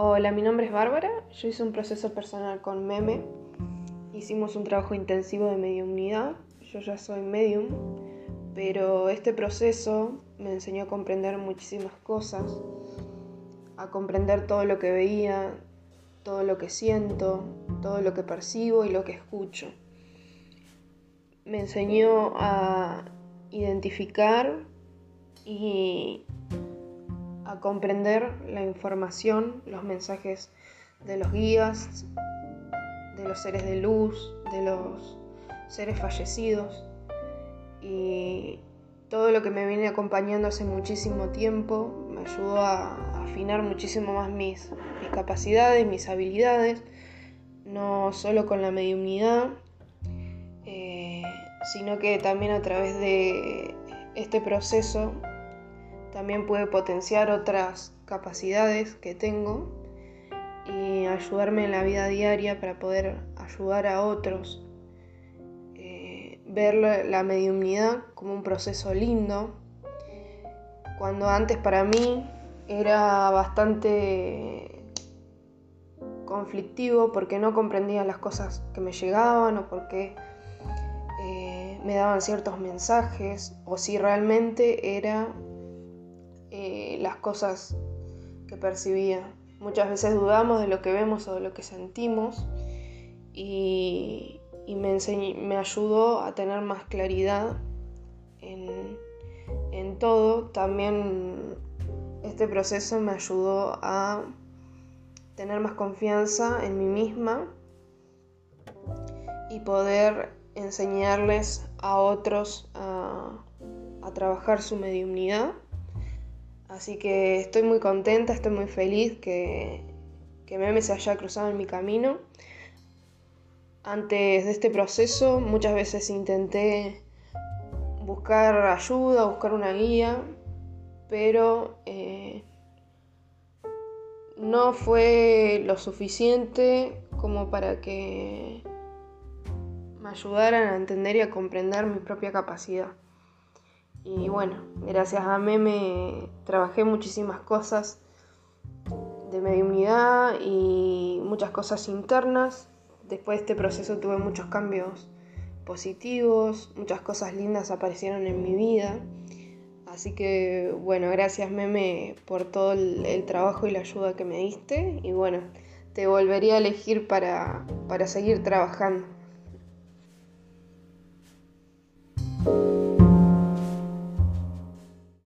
Hola, mi nombre es Bárbara. Yo hice un proceso personal con Meme. Hicimos un trabajo intensivo de mediumnidad. Yo ya soy medium, pero este proceso me enseñó a comprender muchísimas cosas, a comprender todo lo que veía, todo lo que siento, todo lo que percibo y lo que escucho. Me enseñó a identificar y a comprender la información, los mensajes de los guías, de los seres de luz, de los seres fallecidos. Y todo lo que me viene acompañando hace muchísimo tiempo me ayudó a afinar muchísimo más mis, capacidades, mis habilidades, no solo con la mediunidad, eh, sino que también a través de este proceso también puede potenciar otras capacidades que tengo y ayudarme en la vida diaria para poder ayudar a otros. Eh, ver la mediunidad como un proceso lindo, cuando antes para mí era bastante conflictivo porque no comprendía las cosas que me llegaban o porque eh, me daban ciertos mensajes o si realmente era eh, las cosas que percibía. Muchas veces dudamos de lo que vemos o de lo que sentimos y, me, ayudó a tener más claridad en, todo. También este proceso me ayudó a tener más confianza en mí misma y poder enseñarles a otros a, a trabajar su mediunidad Así que estoy muy contenta, estoy muy feliz que, que Meme se haya cruzado en mi camino. Antes de este proceso muchas veces intenté buscar ayuda, buscar una guía, pero eh, no fue lo suficiente como para que me ayudaran a entender y a comprender mi propia capacidad. Y bueno, gracias a Meme trabajé muchísimas cosas de mediunidad y muchas cosas internas. Después de este proceso tuve muchos cambios positivos, muchas cosas lindas aparecieron en mi vida. Así que bueno, gracias Meme por todo el, trabajo y la ayuda que me diste. Y bueno, te volvería a elegir para, para seguir trabajando.